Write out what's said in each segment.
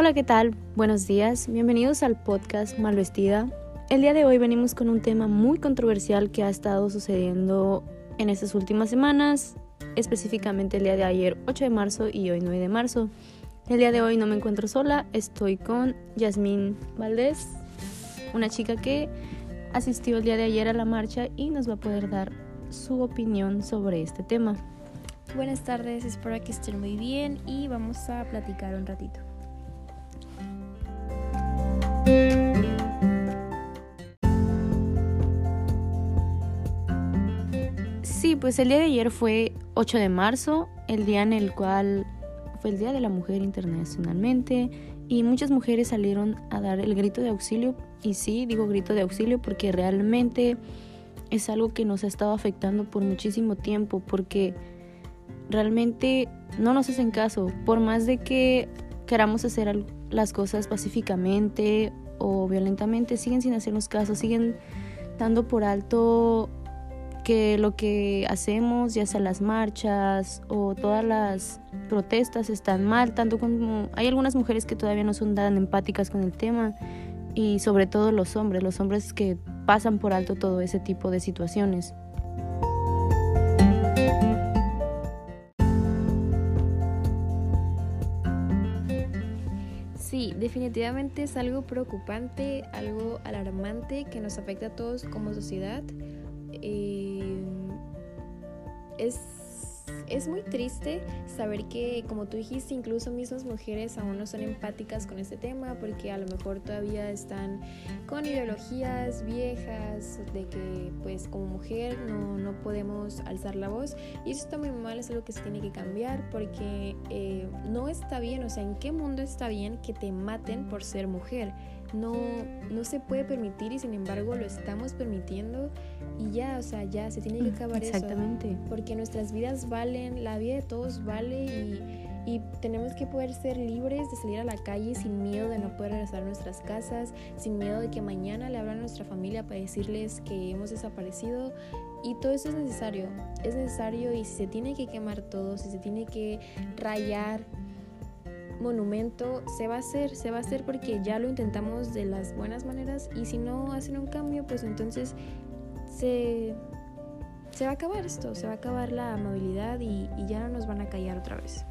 Hola, ¿qué tal? Buenos días, bienvenidos al podcast Mal Vestida. El día de hoy venimos con un tema muy controversial que ha estado sucediendo en estas últimas semanas, específicamente el día de ayer 8 de marzo y hoy 9 de marzo. El día de hoy no me encuentro sola, estoy con Yasmín Valdés, una chica que asistió el día de ayer a la marcha y nos va a poder dar su opinión sobre este tema. Buenas tardes, espero que estén muy bien y vamos a platicar un ratito. Sí, pues el día de ayer fue 8 de marzo, el día en el cual fue el Día de la Mujer internacionalmente y muchas mujeres salieron a dar el grito de auxilio y sí, digo grito de auxilio porque realmente es algo que nos ha estado afectando por muchísimo tiempo porque realmente no nos hacen caso, por más de que queramos hacer las cosas pacíficamente o violentamente, siguen sin hacernos caso, siguen dando por alto que lo que hacemos, ya sea las marchas o todas las protestas, están mal, tanto como hay algunas mujeres que todavía no son tan empáticas con el tema y sobre todo los hombres, los hombres que pasan por alto todo ese tipo de situaciones. Sí, definitivamente es algo preocupante, algo alarmante que nos afecta a todos como sociedad. Eh, es es muy triste saber que, como tú dijiste, incluso mismas mujeres aún no son empáticas con este tema porque a lo mejor todavía están con ideologías viejas de que pues como mujer no, no podemos alzar la voz y eso está muy mal, es algo que se tiene que cambiar porque eh, no está bien, o sea, ¿en qué mundo está bien que te maten por ser mujer? No, no se puede permitir y sin embargo lo estamos permitiendo y ya, o sea, ya se tiene que acabar Exactamente. eso. Porque nuestras vidas valen, la vida de todos vale y, y, tenemos que poder ser libres de salir a la calle sin miedo de no poder regresar a nuestras casas, sin miedo de que mañana le hablan a nuestra familia para decirles que hemos desaparecido. Y todo eso es necesario, es necesario y si se tiene que quemar todo, si se tiene que rayar monumento se va a hacer, se va a hacer porque ya lo intentamos de las buenas maneras y si no hacen un cambio, pues entonces se, se va a acabar esto, se va a acabar la amabilidad y, ya no nos van a callar otra vez.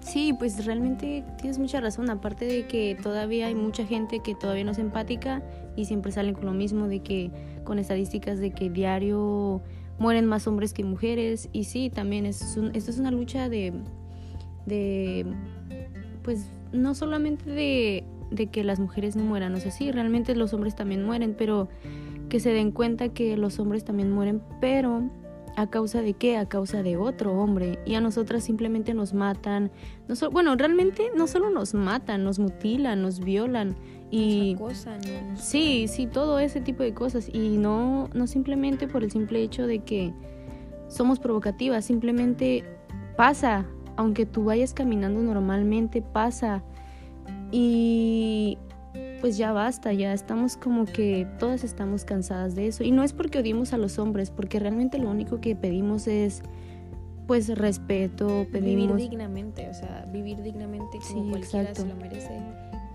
Sí, pues realmente tienes mucha razón, aparte de que todavía hay mucha gente que todavía no es empática y siempre salen con lo mismo de que con estadísticas de que diario mueren más hombres que mujeres y sí, también es esto es una lucha de, de pues no solamente de, que las mujeres no mueran, o sea, sí, realmente los hombres también mueren, pero que se den cuenta que los hombres también mueren, pero a causa de qué? A causa de otro hombre. Y a nosotras simplemente nos matan. No bueno, realmente no solo nos matan, nos mutilan, nos violan. Y acosan, sí, sí, todo ese tipo de cosas. Y no, no simplemente por el simple hecho de que somos provocativas, simplemente pasa aunque tú vayas caminando normalmente, pasa. Y pues ya basta, ya estamos como que todas estamos cansadas de eso. Y no es porque odiemos a los hombres, porque realmente lo único que pedimos es pues respeto, pedimos... Vivir dignamente, o sea, vivir dignamente como cualquiera se lo merece.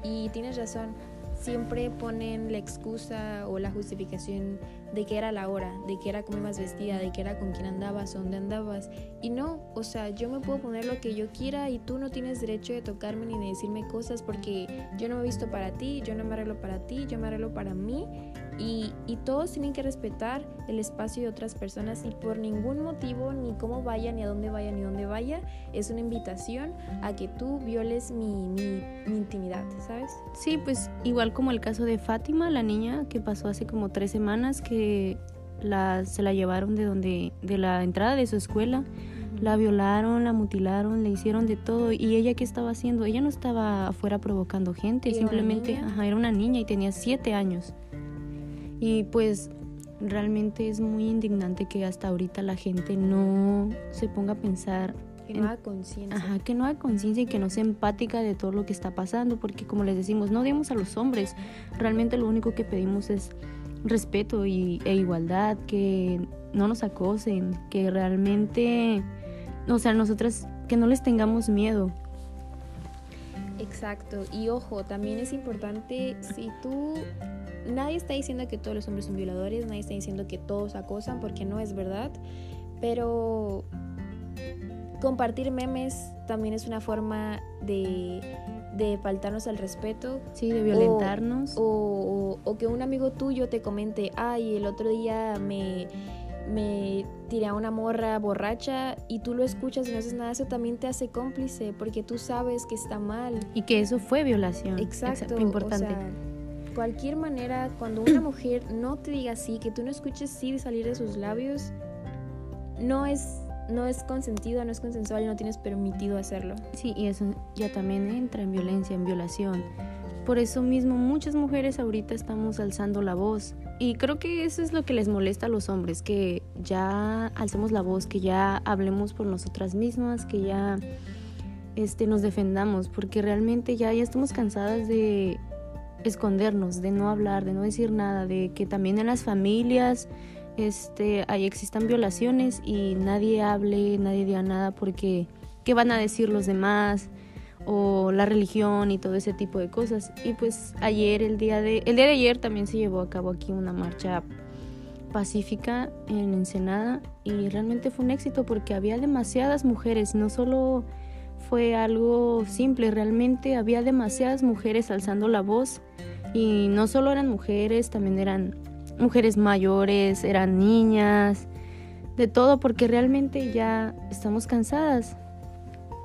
Y tienes razón, siempre ponen la excusa o la justificación de que era la hora, de que era cómo ibas vestida, de que era con quién andabas, dónde andabas. Y no, o sea, yo me puedo poner lo que yo quiera y tú no tienes derecho de tocarme ni de decirme cosas porque yo no me he visto para ti, yo no me arreglo para ti, yo me arreglo para mí y, todos tienen que respetar el espacio de otras personas y por ningún motivo, ni cómo vaya, ni a dónde vaya, ni dónde vaya, es una invitación a que tú violes mi, mi, intimidad, ¿sabes? Sí, pues igual como el caso de Fátima, la niña que pasó hace como tres semanas que la, se la llevaron de donde, de la entrada de su escuela. La violaron, la mutilaron, le hicieron de todo. ¿Y ella qué estaba haciendo? Ella no estaba afuera provocando gente, simplemente ajá, era una niña y tenía siete años. Y pues realmente es muy indignante que hasta ahorita la gente no se ponga a pensar que no haga conciencia. Ajá, que no haga conciencia y que no sea empática de todo lo que está pasando, porque como les decimos, no odiamos a los hombres, realmente lo único que pedimos es respeto y, e igualdad, que no nos acosen, que realmente, o sea, nosotras, que no les tengamos miedo. Exacto. Y ojo, también es importante si tú nadie está diciendo que todos los hombres son violadores, nadie está diciendo que todos acosan porque no es verdad, pero compartir memes también es una forma de, de faltarnos al respeto. Sí, de violentarnos. O, o, que un amigo tuyo te comente, ay, el otro día me, me tiré a una morra borracha y tú lo escuchas y no haces nada, eso también te hace cómplice porque tú sabes que está mal. Y que eso fue violación. Exacto. importante. cualquier manera, cuando una mujer no te diga sí, que tú no escuches sí de salir de sus labios, no es no es consentido, no es consensual y no tienes permitido hacerlo. Sí, y eso ya también entra en violencia, en violación. Por eso mismo muchas mujeres ahorita estamos alzando la voz. Y creo que eso es lo que les molesta a los hombres, que ya alcemos la voz, que ya hablemos por nosotras mismas, que ya este, nos defendamos, porque realmente ya, ya estamos cansadas de escondernos, de no hablar, de no decir nada, de que también en las familias este, ahí existan violaciones y nadie hable, nadie diga nada porque qué van a decir los demás o la religión y todo ese tipo de cosas. Y pues ayer, el día de, el día de ayer también se llevó a cabo aquí una marcha pacífica en Ensenada y realmente fue un éxito porque había demasiadas mujeres, no solo fue algo simple, realmente había demasiadas mujeres alzando la voz y no solo eran mujeres, también eran mujeres mayores, eran niñas, de todo, porque realmente ya estamos cansadas.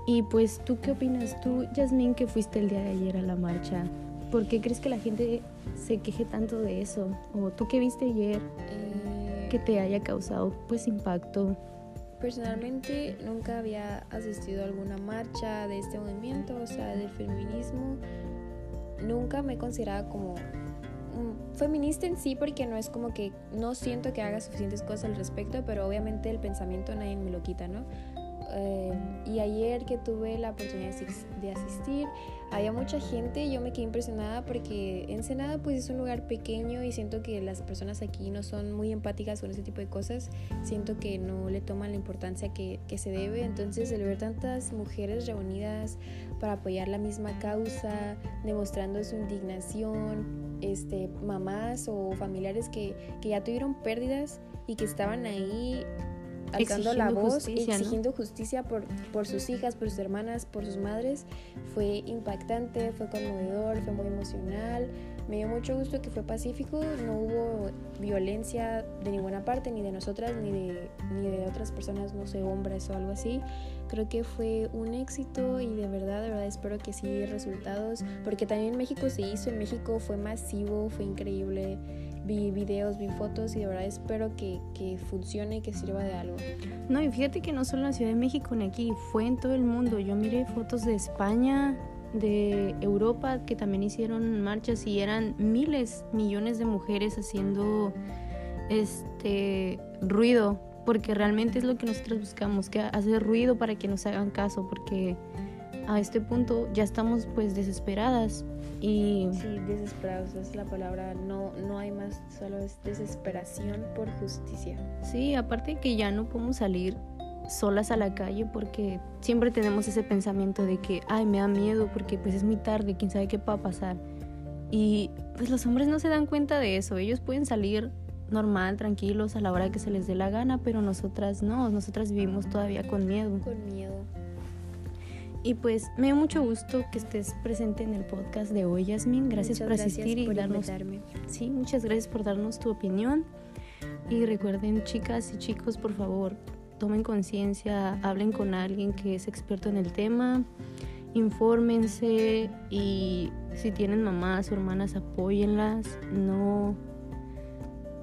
Y pues, ¿tú qué opinas? Tú, Yasmín, que fuiste el día de ayer a la marcha, ¿por qué crees que la gente se queje tanto de eso? ¿O tú qué viste ayer eh, que te haya causado pues impacto? Personalmente nunca había asistido a alguna marcha de este movimiento, o sea, del feminismo. Nunca me he considerado como feminista en sí porque no es como que no siento que haga suficientes cosas al respecto, pero obviamente el pensamiento nadie me lo quita, ¿no? Eh, y ayer que tuve la oportunidad de asistir, había mucha gente, yo me quedé impresionada porque Ensenada pues es un lugar pequeño y siento que las personas aquí no son muy empáticas con ese tipo de cosas, siento que no le toman la importancia que, que se debe, entonces el ver tantas mujeres reunidas para apoyar la misma causa, demostrando su indignación, este, mamás o familiares que, que ya tuvieron pérdidas y que estaban ahí alzando la voz, exigiendo justicia por, por sus hijas, por sus hermanas, por sus madres, fue impactante, fue conmovedor, fue muy emocional. Me dio mucho gusto que fue pacífico, no hubo violencia de ninguna parte, ni de nosotras, ni de, ni de otras personas, no sé, hombres o algo así. Creo que fue un éxito y de verdad, de verdad espero que sí resultados, porque también en México se hizo, en México fue masivo, fue increíble vi videos, vi fotos y de verdad espero que, que funcione y que sirva de algo. No, y fíjate que no solo en la Ciudad de México, ni aquí, fue en todo el mundo. Yo miré fotos de España, de Europa, que también hicieron marchas y eran miles, millones de mujeres haciendo este ruido, porque realmente es lo que nosotros buscamos, que hacer ruido para que nos hagan caso, porque a este punto ya estamos pues desesperadas y sí desesperados es la palabra. No no hay más solo es desesperación por justicia. Sí aparte que ya no podemos salir solas a la calle porque siempre tenemos ese pensamiento de que ay me da miedo porque pues es muy tarde quién sabe qué va a pasar y pues los hombres no se dan cuenta de eso. Ellos pueden salir normal tranquilos a la hora que se les dé la gana pero nosotras no. Nosotras vivimos todavía con miedo. Con miedo y pues me da mucho gusto que estés presente en el podcast de hoy, Yasmin. Gracias por asistir y darnos. Sí, muchas gracias por darnos tu opinión. Y recuerden, chicas y chicos, por favor, tomen conciencia, hablen con alguien que es experto en el tema, infórmense y si tienen mamás o hermanas, apóyenlas. No,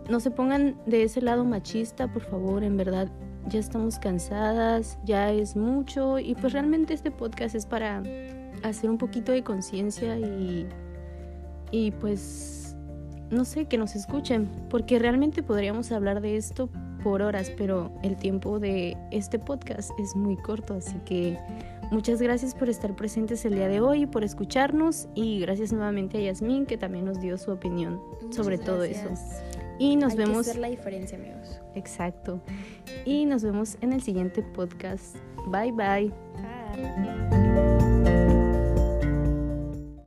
no se pongan de ese lado machista, por favor, en verdad ya estamos cansadas, ya es mucho y pues realmente este podcast es para hacer un poquito de conciencia y, y pues no sé, que nos escuchen, porque realmente podríamos hablar de esto por horas, pero el tiempo de este podcast es muy corto, así que muchas gracias por estar presentes el día de hoy, por escucharnos y gracias nuevamente a Yasmín que también nos dio su opinión sobre todo eso. Y nos vemos. Que hacer la diferencia, amigos. Exacto. Y nos vemos en el siguiente podcast. Bye bye. Bye.